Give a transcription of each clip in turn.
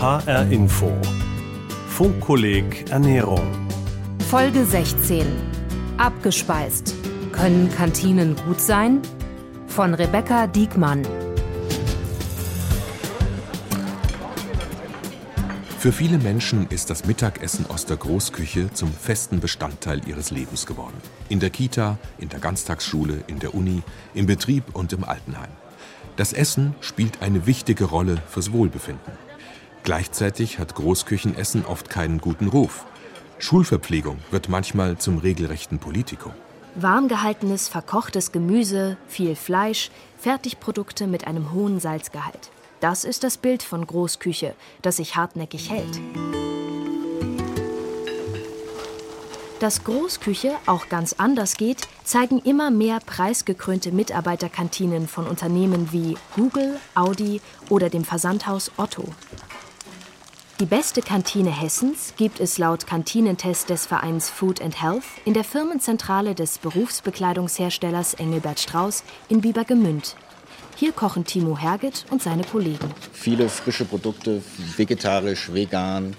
HR Info. Funkkolleg Ernährung. Folge 16. Abgespeist. Können Kantinen gut sein? Von Rebecca Diekmann. Für viele Menschen ist das Mittagessen aus der Großküche zum festen Bestandteil ihres Lebens geworden. In der Kita, in der Ganztagsschule, in der Uni, im Betrieb und im Altenheim. Das Essen spielt eine wichtige Rolle fürs Wohlbefinden. Gleichzeitig hat Großküchenessen oft keinen guten Ruf. Schulverpflegung wird manchmal zum regelrechten Politikum. Warm gehaltenes, verkochtes Gemüse, viel Fleisch, Fertigprodukte mit einem hohen Salzgehalt. Das ist das Bild von Großküche, das sich hartnäckig hält. Dass Großküche auch ganz anders geht, zeigen immer mehr preisgekrönte Mitarbeiterkantinen von Unternehmen wie Google, Audi oder dem Versandhaus Otto. Die beste Kantine Hessens gibt es laut Kantinentest des Vereins Food and Health in der Firmenzentrale des Berufsbekleidungsherstellers Engelbert Strauß in Biebergemünd hier kochen Timo Herget und seine Kollegen. Viele frische Produkte, vegetarisch, vegan.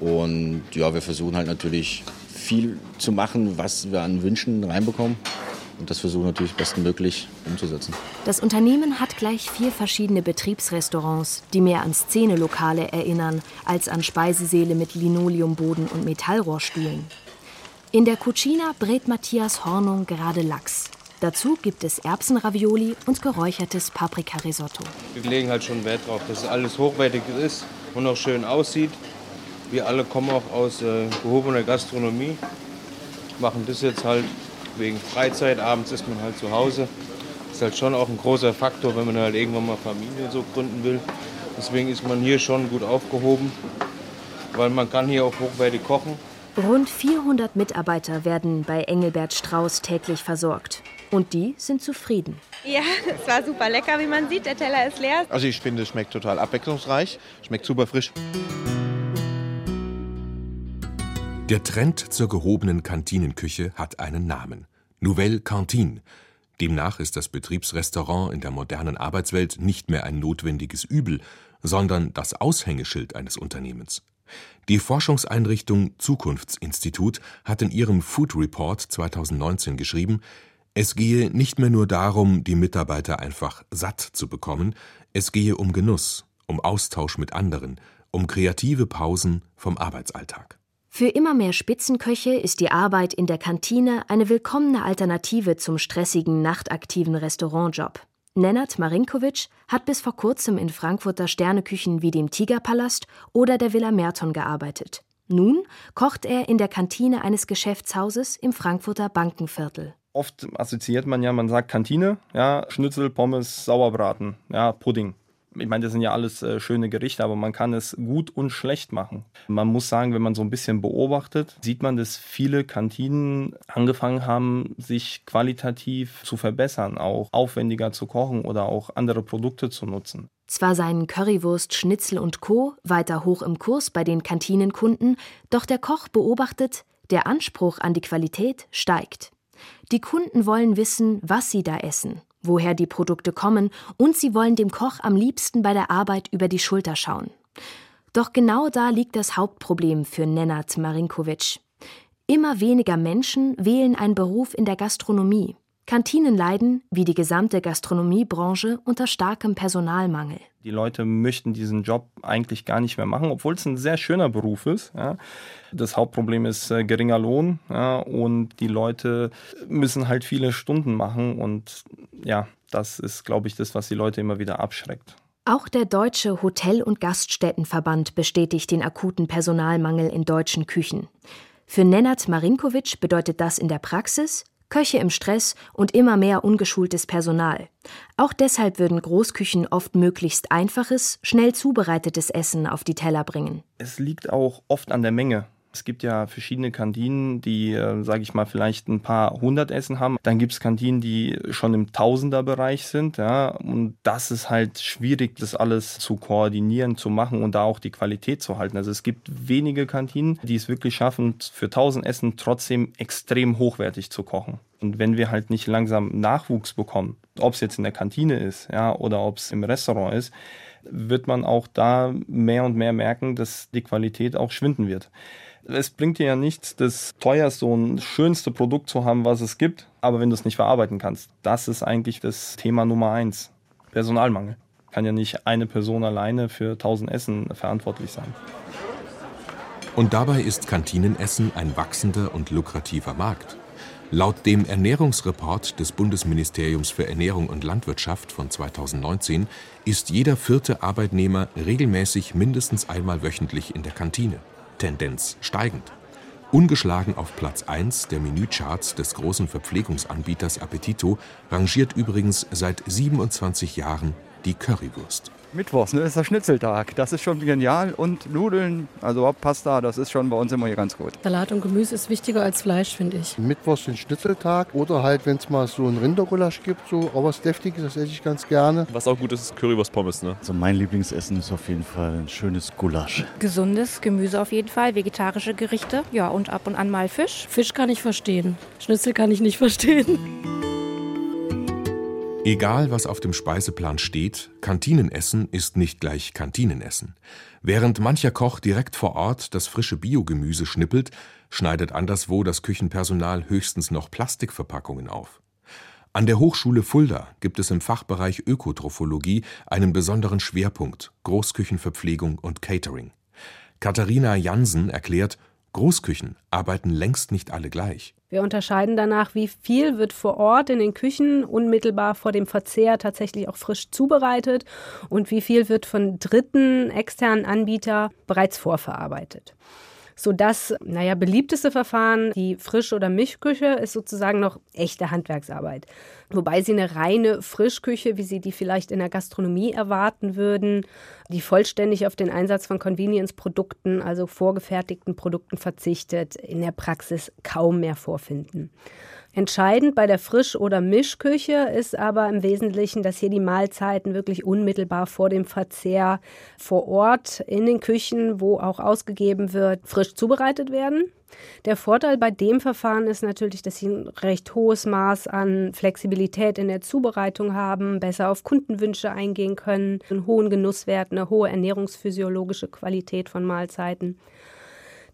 Und ja, wir versuchen halt natürlich viel zu machen, was wir an Wünschen reinbekommen. Und das versuchen natürlich bestmöglich umzusetzen. Das Unternehmen hat gleich vier verschiedene Betriebsrestaurants, die mehr an Szenelokale erinnern als an Speisesäle mit Linoleumboden und Metallrohrstühlen. In der Cucina brät Matthias Hornung gerade Lachs. Dazu gibt es Erbsenravioli und geräuchertes Paprikarisotto. Wir legen halt schon Wert darauf, dass es alles hochwertig ist und auch schön aussieht. Wir alle kommen auch aus äh, gehobener Gastronomie, machen das jetzt halt wegen Freizeit. Abends ist man halt zu Hause. Ist halt schon auch ein großer Faktor, wenn man halt irgendwann mal Familie so gründen will. Deswegen ist man hier schon gut aufgehoben, weil man kann hier auch hochwertig kochen. Rund 400 Mitarbeiter werden bei Engelbert Strauß täglich versorgt. Und die sind zufrieden. Ja, es war super lecker, wie man sieht. Der Teller ist leer. Also ich finde, es schmeckt total abwechslungsreich, schmeckt super frisch. Der Trend zur gehobenen Kantinenküche hat einen Namen. Nouvelle Cantine. Demnach ist das Betriebsrestaurant in der modernen Arbeitswelt nicht mehr ein notwendiges Übel, sondern das Aushängeschild eines Unternehmens. Die Forschungseinrichtung Zukunftsinstitut hat in ihrem Food Report 2019 geschrieben, es gehe nicht mehr nur darum, die Mitarbeiter einfach satt zu bekommen, es gehe um Genuss, um Austausch mit anderen, um kreative Pausen vom Arbeitsalltag. Für immer mehr Spitzenköche ist die Arbeit in der Kantine eine willkommene Alternative zum stressigen, nachtaktiven Restaurantjob. Nenad Marinkovic hat bis vor kurzem in Frankfurter Sterneküchen wie dem Tigerpalast oder der Villa Merton gearbeitet. Nun kocht er in der Kantine eines Geschäftshauses im Frankfurter Bankenviertel oft assoziiert man ja, man sagt Kantine, ja, Schnitzel, Pommes, Sauerbraten, ja, Pudding. Ich meine, das sind ja alles äh, schöne Gerichte, aber man kann es gut und schlecht machen. Man muss sagen, wenn man so ein bisschen beobachtet, sieht man, dass viele Kantinen angefangen haben, sich qualitativ zu verbessern, auch aufwendiger zu kochen oder auch andere Produkte zu nutzen. Zwar seien Currywurst, Schnitzel und Co. weiter hoch im Kurs bei den Kantinenkunden, doch der Koch beobachtet, der Anspruch an die Qualität steigt. Die Kunden wollen wissen, was sie da essen, woher die Produkte kommen und sie wollen dem Koch am liebsten bei der Arbeit über die Schulter schauen. Doch genau da liegt das Hauptproblem für Nenad Marinkovic. Immer weniger Menschen wählen einen Beruf in der Gastronomie. Kantinen leiden, wie die gesamte Gastronomiebranche, unter starkem Personalmangel. Die Leute möchten diesen Job eigentlich gar nicht mehr machen, obwohl es ein sehr schöner Beruf ist. Ja. Das Hauptproblem ist äh, geringer Lohn ja, und die Leute müssen halt viele Stunden machen und ja, das ist, glaube ich, das, was die Leute immer wieder abschreckt. Auch der Deutsche Hotel- und Gaststättenverband bestätigt den akuten Personalmangel in deutschen Küchen. Für Nenad Marinkovic bedeutet das in der Praxis Köche im Stress und immer mehr ungeschultes Personal. Auch deshalb würden Großküchen oft möglichst einfaches, schnell zubereitetes Essen auf die Teller bringen. Es liegt auch oft an der Menge. Es gibt ja verschiedene Kantinen, die, äh, sage ich mal, vielleicht ein paar hundert Essen haben. Dann gibt es Kantinen, die schon im Tausenderbereich sind. Ja? Und das ist halt schwierig, das alles zu koordinieren, zu machen und da auch die Qualität zu halten. Also es gibt wenige Kantinen, die es wirklich schaffen, für tausend Essen trotzdem extrem hochwertig zu kochen. Und wenn wir halt nicht langsam Nachwuchs bekommen, ob es jetzt in der Kantine ist, ja, oder ob es im Restaurant ist, wird man auch da mehr und mehr merken, dass die Qualität auch schwinden wird. Es bringt dir ja nichts, das teuerste und schönste Produkt zu haben, was es gibt, aber wenn du es nicht verarbeiten kannst. Das ist eigentlich das Thema Nummer eins. Personalmangel. Kann ja nicht eine Person alleine für 1000 Essen verantwortlich sein. Und dabei ist Kantinenessen ein wachsender und lukrativer Markt. Laut dem Ernährungsreport des Bundesministeriums für Ernährung und Landwirtschaft von 2019 ist jeder vierte Arbeitnehmer regelmäßig mindestens einmal wöchentlich in der Kantine. Tendenz steigend. Ungeschlagen auf Platz 1 der Menücharts des großen Verpflegungsanbieters Appetito rangiert übrigens seit 27 Jahren die Currywurst. Mittwochs, ne, ist der Schnitzeltag. Das ist schon genial. Und Nudeln, also Pasta, das ist schon bei uns immer hier ganz gut. Salat und Gemüse ist wichtiger als Fleisch, finde ich. Mittwochs den Schnitzeltag oder halt, wenn es mal so ein Rindergulasch gibt, so auch was Deftiges, das esse ich ganz gerne. Was auch gut ist, ist Currywurst-Pommes. Ne? Also mein Lieblingsessen ist auf jeden Fall ein schönes Gulasch. Gesundes Gemüse auf jeden Fall, vegetarische Gerichte, ja und ab und an mal Fisch. Fisch kann ich verstehen, Schnitzel kann ich nicht verstehen. Egal, was auf dem Speiseplan steht, Kantinenessen ist nicht gleich Kantinenessen. Während mancher Koch direkt vor Ort das frische Biogemüse schnippelt, schneidet anderswo das Küchenpersonal höchstens noch Plastikverpackungen auf. An der Hochschule Fulda gibt es im Fachbereich Ökotrophologie einen besonderen Schwerpunkt Großküchenverpflegung und Catering. Katharina Jansen erklärt, Großküchen arbeiten längst nicht alle gleich. Wir unterscheiden danach, wie viel wird vor Ort in den Küchen unmittelbar vor dem Verzehr tatsächlich auch frisch zubereitet und wie viel wird von dritten externen Anbietern bereits vorverarbeitet so das, naja, beliebteste Verfahren, die Frisch- oder Mischküche, ist sozusagen noch echte Handwerksarbeit. Wobei sie eine reine Frischküche, wie Sie die vielleicht in der Gastronomie erwarten würden, die vollständig auf den Einsatz von Convenience-Produkten, also vorgefertigten Produkten verzichtet, in der Praxis kaum mehr vorfinden. Entscheidend bei der Frisch- oder Mischküche ist aber im Wesentlichen, dass hier die Mahlzeiten wirklich unmittelbar vor dem Verzehr vor Ort in den Küchen, wo auch ausgegeben wird, frisch zubereitet werden. Der Vorteil bei dem Verfahren ist natürlich, dass sie ein recht hohes Maß an Flexibilität in der Zubereitung haben, besser auf Kundenwünsche eingehen können, einen hohen Genusswert, eine hohe ernährungsphysiologische Qualität von Mahlzeiten.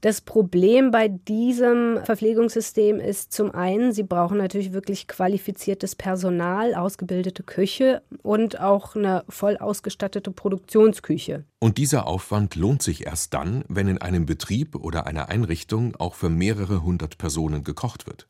Das Problem bei diesem Verpflegungssystem ist zum einen, sie brauchen natürlich wirklich qualifiziertes Personal, ausgebildete Küche und auch eine voll ausgestattete Produktionsküche. Und dieser Aufwand lohnt sich erst dann, wenn in einem Betrieb oder einer Einrichtung auch für mehrere hundert Personen gekocht wird.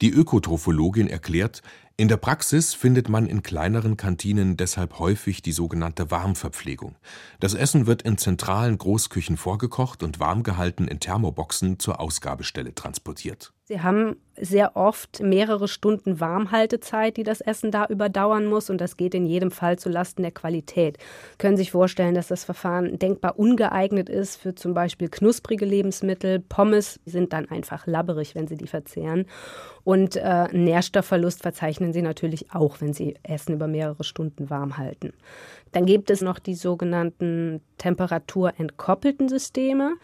Die Ökotrophologin erklärt, in der Praxis findet man in kleineren Kantinen deshalb häufig die sogenannte Warmverpflegung. Das Essen wird in zentralen Großküchen vorgekocht und warm gehalten in Thermoboxen zur Ausgabestelle transportiert. Sie haben sehr oft mehrere Stunden Warmhaltezeit, die das Essen da überdauern muss und das geht in jedem Fall zulasten der Qualität. Können sich vorstellen, dass das Verfahren denkbar ungeeignet ist für zum Beispiel knusprige Lebensmittel. Pommes sind dann einfach labberig, wenn Sie die verzehren. Und äh, Nährstoffverlust verzeichnen Sie natürlich auch, wenn Sie Essen über mehrere Stunden warm halten. Dann gibt es noch die sogenannten temperaturentkoppelten Systeme.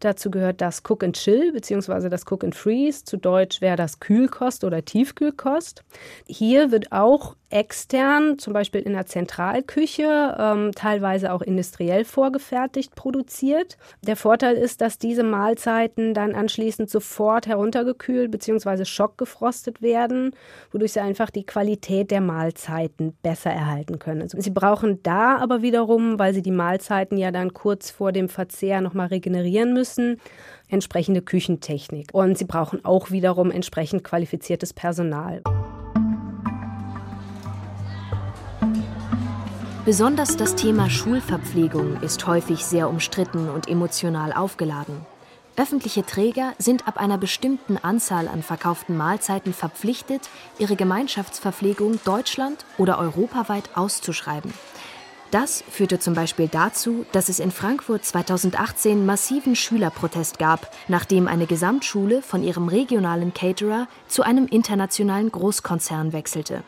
Dazu gehört das Cook and Chill bzw. das Cook and Freeze. Zu Deutsch wäre das Kühlkost oder Tiefkühlkost. Hier wird auch extern, zum Beispiel in der Zentralküche, ähm, teilweise auch industriell vorgefertigt produziert. Der Vorteil ist, dass diese Mahlzeiten dann anschließend sofort heruntergekühlt bzw. schockgefrostet werden, wodurch sie einfach die Qualität der Mahlzeiten besser erhalten können. Also sie brauchen da aber wiederum, weil sie die Mahlzeiten ja dann kurz vor dem Verzehr nochmal regenerieren müssen, entsprechende Küchentechnik. Und sie brauchen auch wiederum entsprechend qualifiziertes Personal. Besonders das Thema Schulverpflegung ist häufig sehr umstritten und emotional aufgeladen. Öffentliche Träger sind ab einer bestimmten Anzahl an verkauften Mahlzeiten verpflichtet, ihre Gemeinschaftsverpflegung deutschland- oder europaweit auszuschreiben. Das führte zum Beispiel dazu, dass es in Frankfurt 2018 massiven Schülerprotest gab, nachdem eine Gesamtschule von ihrem regionalen Caterer zu einem internationalen Großkonzern wechselte.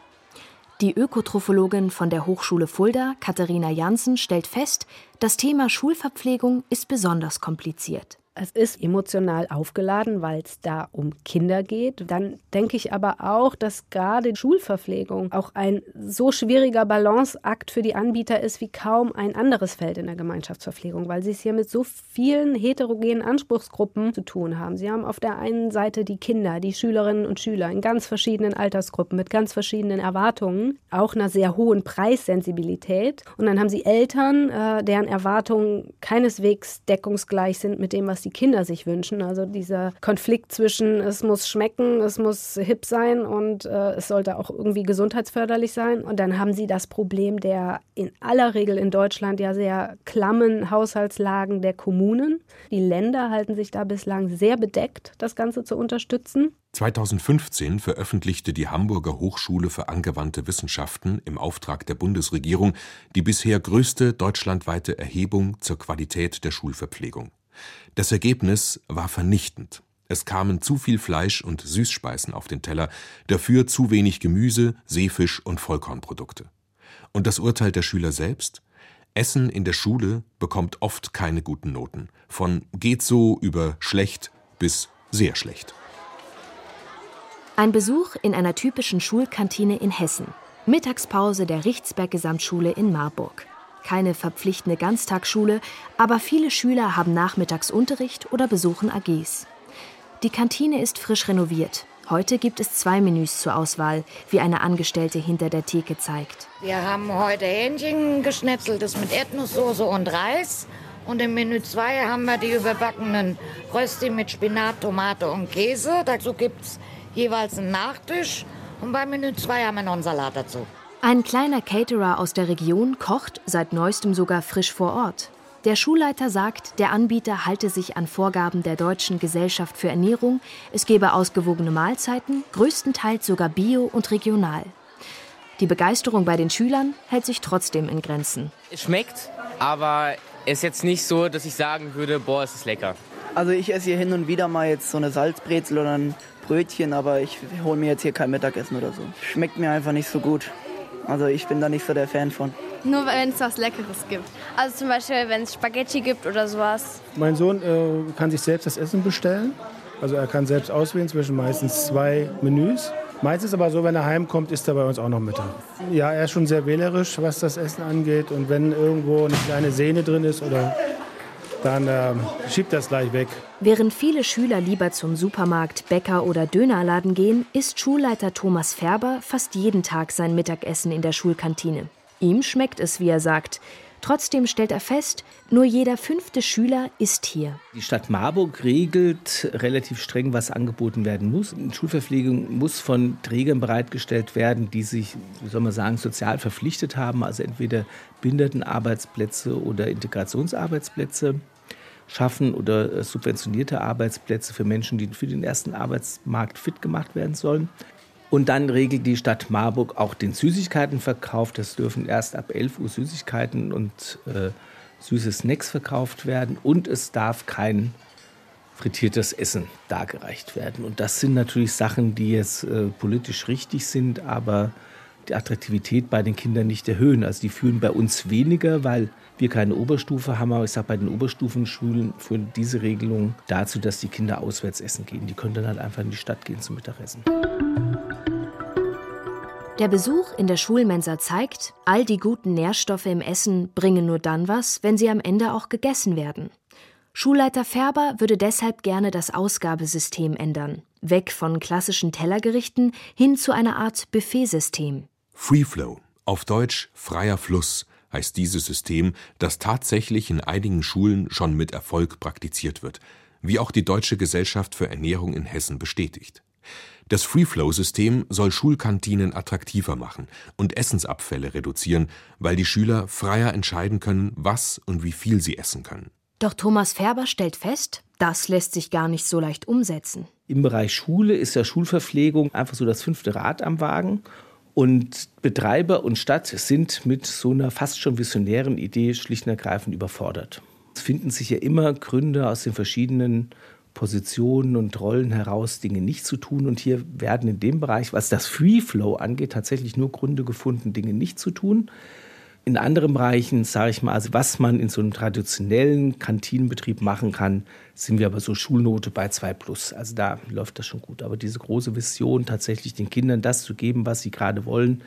Die Ökotrophologin von der Hochschule Fulda, Katharina Janssen, stellt fest, das Thema Schulverpflegung ist besonders kompliziert. Es ist emotional aufgeladen, weil es da um Kinder geht. Dann denke ich aber auch, dass gerade Schulverpflegung auch ein so schwieriger Balanceakt für die Anbieter ist wie kaum ein anderes Feld in der Gemeinschaftsverpflegung, weil sie es hier mit so vielen heterogenen Anspruchsgruppen zu tun haben. Sie haben auf der einen Seite die Kinder, die Schülerinnen und Schüler in ganz verschiedenen Altersgruppen mit ganz verschiedenen Erwartungen, auch einer sehr hohen Preissensibilität. Und dann haben sie Eltern, äh, deren Erwartungen keineswegs deckungsgleich sind mit dem, was die Kinder sich wünschen. Also dieser Konflikt zwischen es muss schmecken, es muss hip sein und äh, es sollte auch irgendwie gesundheitsförderlich sein. Und dann haben sie das Problem der in aller Regel in Deutschland ja sehr klammen Haushaltslagen der Kommunen. Die Länder halten sich da bislang sehr bedeckt, das Ganze zu unterstützen. 2015 veröffentlichte die Hamburger Hochschule für angewandte Wissenschaften im Auftrag der Bundesregierung die bisher größte deutschlandweite Erhebung zur Qualität der Schulverpflegung. Das Ergebnis war vernichtend. Es kamen zu viel Fleisch und Süßspeisen auf den Teller, dafür zu wenig Gemüse, Seefisch und Vollkornprodukte. Und das Urteil der Schüler selbst? Essen in der Schule bekommt oft keine guten Noten, von geht so über schlecht bis sehr schlecht. Ein Besuch in einer typischen Schulkantine in Hessen. Mittagspause der Richtsberg Gesamtschule in Marburg. Keine verpflichtende Ganztagsschule, aber viele Schüler haben Nachmittagsunterricht oder besuchen AGs. Die Kantine ist frisch renoviert. Heute gibt es zwei Menüs zur Auswahl, wie eine Angestellte hinter der Theke zeigt. Wir haben heute Hähnchen geschnetzeltes mit Erdnusssoße und Reis. Und im Menü 2 haben wir die überbackenen Rösti mit Spinat, Tomate und Käse. Dazu gibt es jeweils einen Nachtisch und beim Menü 2 haben wir noch einen Salat dazu. Ein kleiner Caterer aus der Region kocht seit neuestem sogar frisch vor Ort. Der Schulleiter sagt, der Anbieter halte sich an Vorgaben der Deutschen Gesellschaft für Ernährung, es gebe ausgewogene Mahlzeiten, größtenteils sogar bio und regional. Die Begeisterung bei den Schülern hält sich trotzdem in Grenzen. Es schmeckt, aber es ist jetzt nicht so, dass ich sagen würde, boah, es ist lecker. Also ich esse hier hin und wieder mal jetzt so eine Salzbrezel oder ein Brötchen, aber ich hole mir jetzt hier kein Mittagessen oder so. Schmeckt mir einfach nicht so gut. Also ich bin da nicht so der Fan von. Nur wenn es was Leckeres gibt. Also zum Beispiel, wenn es Spaghetti gibt oder sowas. Mein Sohn äh, kann sich selbst das Essen bestellen. Also er kann selbst auswählen zwischen meistens zwei Menüs. Meistens aber so, wenn er heimkommt, isst er bei uns auch noch Mittag. Ja, er ist schon sehr wählerisch, was das Essen angeht. Und wenn irgendwo eine kleine Sehne drin ist oder dann äh, schiebt das gleich weg. Während viele Schüler lieber zum Supermarkt, Bäcker oder Dönerladen gehen, isst Schulleiter Thomas Färber fast jeden Tag sein Mittagessen in der Schulkantine. Ihm schmeckt es, wie er sagt. Trotzdem stellt er fest, nur jeder fünfte Schüler ist hier. Die Stadt Marburg regelt relativ streng, was angeboten werden muss. Schulverpflegung muss von Trägern bereitgestellt werden, die sich, wie soll man sagen, sozial verpflichtet haben, also entweder Behindertenarbeitsplätze oder Integrationsarbeitsplätze schaffen oder äh, subventionierte Arbeitsplätze für Menschen, die für den ersten Arbeitsmarkt fit gemacht werden sollen. Und dann regelt die Stadt Marburg auch den Süßigkeitenverkauf. Das dürfen erst ab 11 Uhr Süßigkeiten und äh, süße Snacks verkauft werden. Und es darf kein frittiertes Essen dargereicht werden. Und das sind natürlich Sachen, die jetzt äh, politisch richtig sind, aber die Attraktivität bei den Kindern nicht erhöhen. Also die führen bei uns weniger, weil wir keine Oberstufe haben, aber ich sage, bei den Oberstufenschulen führt diese Regelung dazu, dass die Kinder auswärts essen gehen. Die können dann halt einfach in die Stadt gehen zum Mittagessen. Der Besuch in der Schulmensa zeigt, all die guten Nährstoffe im Essen bringen nur dann was, wenn sie am Ende auch gegessen werden. Schulleiter Färber würde deshalb gerne das Ausgabesystem ändern. Weg von klassischen Tellergerichten hin zu einer Art Buffetsystem. Free Flow, auf Deutsch freier Fluss, heißt dieses System, das tatsächlich in einigen Schulen schon mit Erfolg praktiziert wird, wie auch die Deutsche Gesellschaft für Ernährung in Hessen bestätigt. Das Free-Flow-System soll Schulkantinen attraktiver machen und Essensabfälle reduzieren, weil die Schüler freier entscheiden können, was und wie viel sie essen können. Doch Thomas Färber stellt fest, das lässt sich gar nicht so leicht umsetzen. Im Bereich Schule ist ja Schulverpflegung einfach so das fünfte Rad am Wagen. Und Betreiber und Stadt sind mit so einer fast schon visionären Idee schlicht und ergreifend überfordert. Es finden sich ja immer Gründe aus den verschiedenen Positionen und Rollen heraus, Dinge nicht zu tun. Und hier werden in dem Bereich, was das Free Flow angeht, tatsächlich nur Gründe gefunden, Dinge nicht zu tun. In anderen Bereichen, sage ich mal, also was man in so einem traditionellen Kantinenbetrieb machen kann, sind wir aber so Schulnote bei 2 plus. Also da läuft das schon gut. Aber diese große Vision, tatsächlich den Kindern das zu geben, was sie gerade wollen,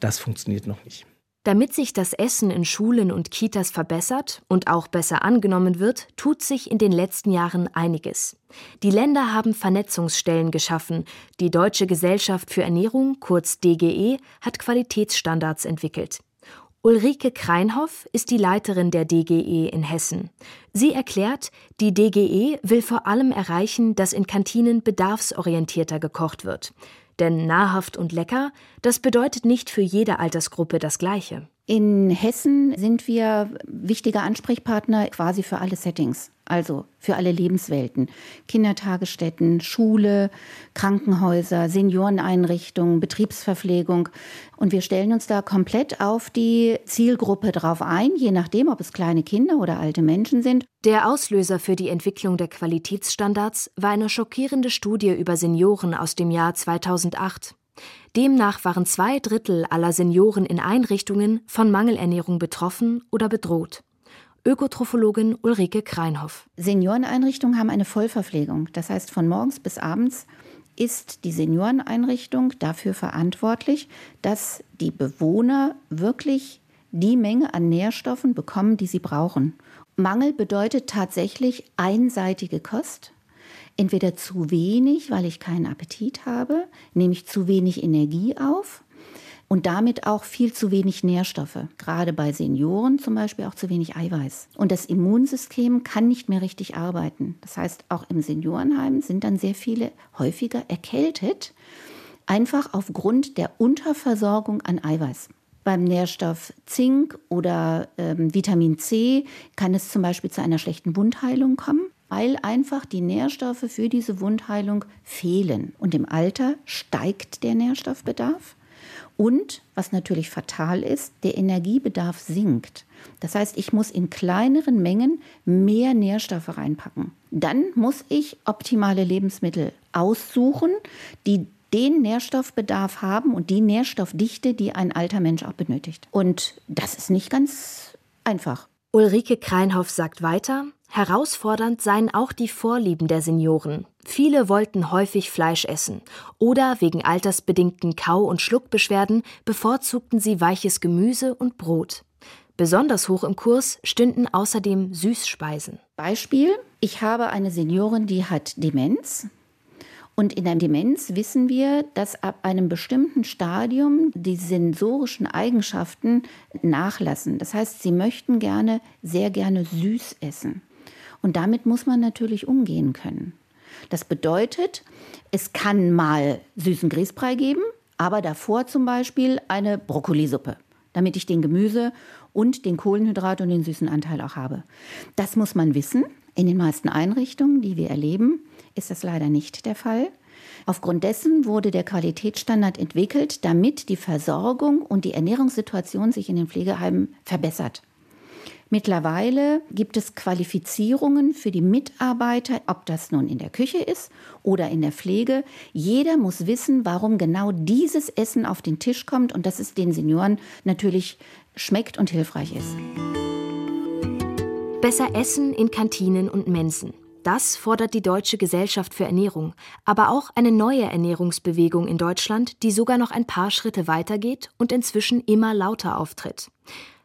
das funktioniert noch nicht. Damit sich das Essen in Schulen und Kitas verbessert und auch besser angenommen wird, tut sich in den letzten Jahren einiges. Die Länder haben Vernetzungsstellen geschaffen. Die Deutsche Gesellschaft für Ernährung, kurz DGE, hat Qualitätsstandards entwickelt. Ulrike Kreinhoff ist die Leiterin der DGE in Hessen. Sie erklärt, die DGE will vor allem erreichen, dass in Kantinen bedarfsorientierter gekocht wird. Denn nahrhaft und lecker, das bedeutet nicht für jede Altersgruppe das Gleiche. In Hessen sind wir wichtige Ansprechpartner quasi für alle Settings, also für alle Lebenswelten. Kindertagesstätten, Schule, Krankenhäuser, Senioreneinrichtungen, Betriebsverpflegung. Und wir stellen uns da komplett auf die Zielgruppe drauf ein, je nachdem, ob es kleine Kinder oder alte Menschen sind. Der Auslöser für die Entwicklung der Qualitätsstandards war eine schockierende Studie über Senioren aus dem Jahr 2008. Demnach waren zwei Drittel aller Senioren in Einrichtungen von Mangelernährung betroffen oder bedroht. Ökotrophologin Ulrike Kreinhoff. Senioreneinrichtungen haben eine Vollverpflegung. Das heißt, von morgens bis abends ist die Senioreneinrichtung dafür verantwortlich, dass die Bewohner wirklich die Menge an Nährstoffen bekommen, die sie brauchen. Mangel bedeutet tatsächlich einseitige Kost entweder zu wenig, weil ich keinen Appetit habe, nehme ich zu wenig Energie auf und damit auch viel zu wenig Nährstoffe. Gerade bei Senioren zum Beispiel auch zu wenig Eiweiß. Und das Immunsystem kann nicht mehr richtig arbeiten. Das heißt, auch im Seniorenheim sind dann sehr viele häufiger erkältet, einfach aufgrund der Unterversorgung an Eiweiß. Beim Nährstoff Zink oder ähm, Vitamin C kann es zum Beispiel zu einer schlechten Wundheilung kommen weil einfach die Nährstoffe für diese Wundheilung fehlen. Und im Alter steigt der Nährstoffbedarf. Und was natürlich fatal ist, der Energiebedarf sinkt. Das heißt, ich muss in kleineren Mengen mehr Nährstoffe reinpacken. Dann muss ich optimale Lebensmittel aussuchen, die den Nährstoffbedarf haben und die Nährstoffdichte, die ein alter Mensch auch benötigt. Und das ist nicht ganz einfach. Ulrike Kreinhoff sagt weiter, Herausfordernd seien auch die Vorlieben der Senioren. Viele wollten häufig Fleisch essen oder wegen altersbedingten Kau- und Schluckbeschwerden bevorzugten sie weiches Gemüse und Brot. Besonders hoch im Kurs stünden außerdem Süßspeisen. Beispiel: Ich habe eine Seniorin, die hat Demenz. Und in der Demenz wissen wir, dass ab einem bestimmten Stadium die sensorischen Eigenschaften nachlassen. Das heißt, sie möchten gerne, sehr gerne süß essen. Und damit muss man natürlich umgehen können. Das bedeutet, es kann mal süßen Grießbrei geben, aber davor zum Beispiel eine Brokkolisuppe, damit ich den Gemüse und den Kohlenhydrat und den süßen Anteil auch habe. Das muss man wissen. In den meisten Einrichtungen, die wir erleben, ist das leider nicht der Fall. Aufgrund dessen wurde der Qualitätsstandard entwickelt, damit die Versorgung und die Ernährungssituation sich in den Pflegeheimen verbessert. Mittlerweile gibt es Qualifizierungen für die Mitarbeiter, ob das nun in der Küche ist oder in der Pflege. Jeder muss wissen, warum genau dieses Essen auf den Tisch kommt und dass es den Senioren natürlich schmeckt und hilfreich ist. Besser essen in Kantinen und Mensen. Das fordert die Deutsche Gesellschaft für Ernährung, aber auch eine neue Ernährungsbewegung in Deutschland, die sogar noch ein paar Schritte weitergeht und inzwischen immer lauter auftritt.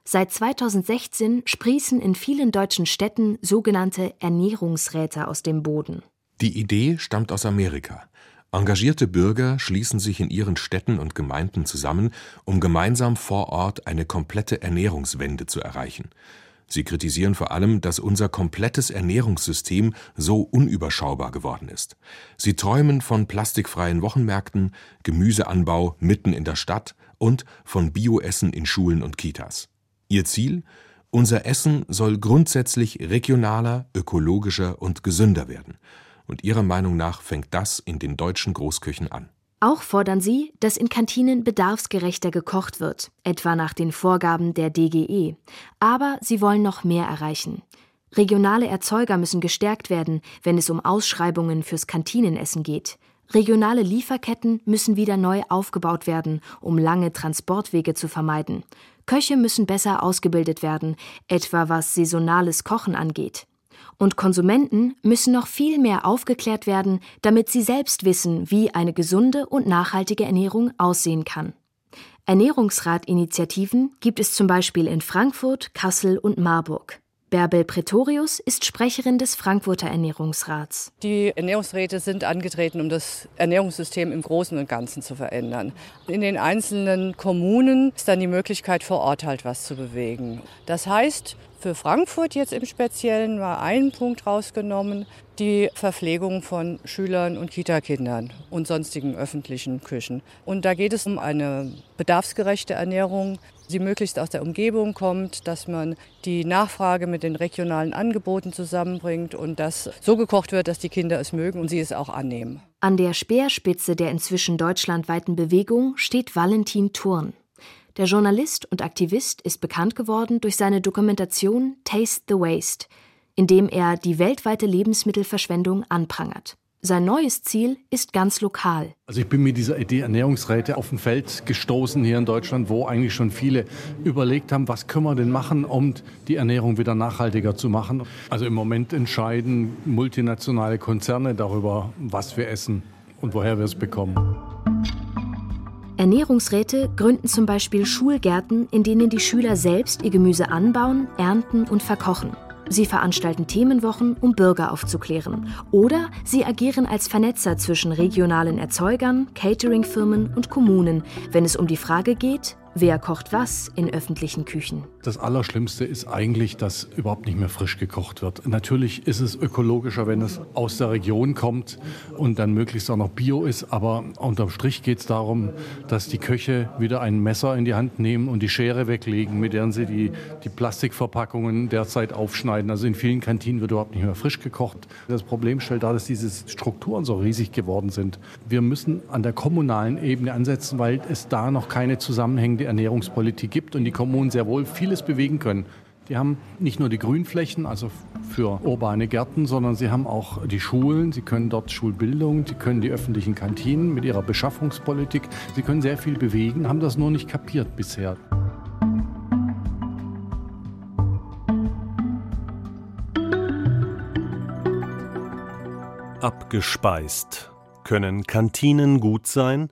Seit 2016 sprießen in vielen deutschen Städten sogenannte Ernährungsräte aus dem Boden. Die Idee stammt aus Amerika. Engagierte Bürger schließen sich in ihren Städten und Gemeinden zusammen, um gemeinsam vor Ort eine komplette Ernährungswende zu erreichen. Sie kritisieren vor allem, dass unser komplettes Ernährungssystem so unüberschaubar geworden ist. Sie träumen von plastikfreien Wochenmärkten, Gemüseanbau mitten in der Stadt und von Bioessen in Schulen und Kitas. Ihr Ziel? Unser Essen soll grundsätzlich regionaler, ökologischer und gesünder werden. Und ihrer Meinung nach fängt das in den deutschen Großküchen an. Auch fordern sie, dass in Kantinen bedarfsgerechter gekocht wird, etwa nach den Vorgaben der DGE. Aber sie wollen noch mehr erreichen. Regionale Erzeuger müssen gestärkt werden, wenn es um Ausschreibungen fürs Kantinenessen geht. Regionale Lieferketten müssen wieder neu aufgebaut werden, um lange Transportwege zu vermeiden. Köche müssen besser ausgebildet werden, etwa was saisonales Kochen angeht. Und Konsumenten müssen noch viel mehr aufgeklärt werden, damit sie selbst wissen, wie eine gesunde und nachhaltige Ernährung aussehen kann. Ernährungsratinitiativen gibt es zum Beispiel in Frankfurt, Kassel und Marburg. Bärbel Pretorius ist Sprecherin des Frankfurter Ernährungsrats. Die Ernährungsräte sind angetreten, um das Ernährungssystem im Großen und Ganzen zu verändern. In den einzelnen Kommunen ist dann die Möglichkeit, vor Ort halt was zu bewegen. Das heißt, für Frankfurt jetzt im Speziellen war ein Punkt rausgenommen, die Verpflegung von Schülern und Kitakindern und sonstigen öffentlichen Küchen. Und da geht es um eine bedarfsgerechte Ernährung, die möglichst aus der Umgebung kommt, dass man die Nachfrage mit den regionalen Angeboten zusammenbringt und dass so gekocht wird, dass die Kinder es mögen und sie es auch annehmen. An der Speerspitze der inzwischen deutschlandweiten Bewegung steht Valentin Thurn. Der Journalist und Aktivist ist bekannt geworden durch seine Dokumentation Taste the Waste, in dem er die weltweite Lebensmittelverschwendung anprangert. Sein neues Ziel ist ganz lokal. Also ich bin mit dieser Idee Ernährungsräte auf ein Feld gestoßen hier in Deutschland, wo eigentlich schon viele überlegt haben, was können wir denn machen, um die Ernährung wieder nachhaltiger zu machen. Also im Moment entscheiden multinationale Konzerne darüber, was wir essen und woher wir es bekommen. Ernährungsräte gründen zum Beispiel Schulgärten, in denen die Schüler selbst ihr Gemüse anbauen, ernten und verkochen. Sie veranstalten Themenwochen, um Bürger aufzuklären. Oder sie agieren als Vernetzer zwischen regionalen Erzeugern, Cateringfirmen und Kommunen, wenn es um die Frage geht, Wer kocht was in öffentlichen Küchen? Das Allerschlimmste ist eigentlich, dass überhaupt nicht mehr frisch gekocht wird. Natürlich ist es ökologischer, wenn es aus der Region kommt und dann möglichst auch noch bio ist. Aber unterm Strich geht es darum, dass die Köche wieder ein Messer in die Hand nehmen und die Schere weglegen, mit der sie die, die Plastikverpackungen derzeit aufschneiden. Also in vielen Kantinen wird überhaupt nicht mehr frisch gekocht. Das Problem stellt dar, dass diese Strukturen so riesig geworden sind. Wir müssen an der kommunalen Ebene ansetzen, weil es da noch keine zusammenhängende die Ernährungspolitik gibt und die Kommunen sehr wohl vieles bewegen können. Die haben nicht nur die Grünflächen, also für urbane Gärten, sondern sie haben auch die Schulen, sie können dort Schulbildung, sie können die öffentlichen Kantinen mit ihrer Beschaffungspolitik, sie können sehr viel bewegen, haben das nur nicht kapiert bisher. Abgespeist. Können Kantinen gut sein?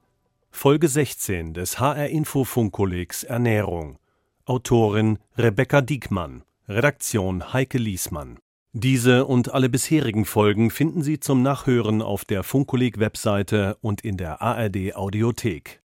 Folge 16 des HR Info Funkkollegs Ernährung. Autorin Rebecca Diekmann. Redaktion Heike Liesmann. Diese und alle bisherigen Folgen finden Sie zum Nachhören auf der Funkkolleg Webseite und in der ARD Audiothek.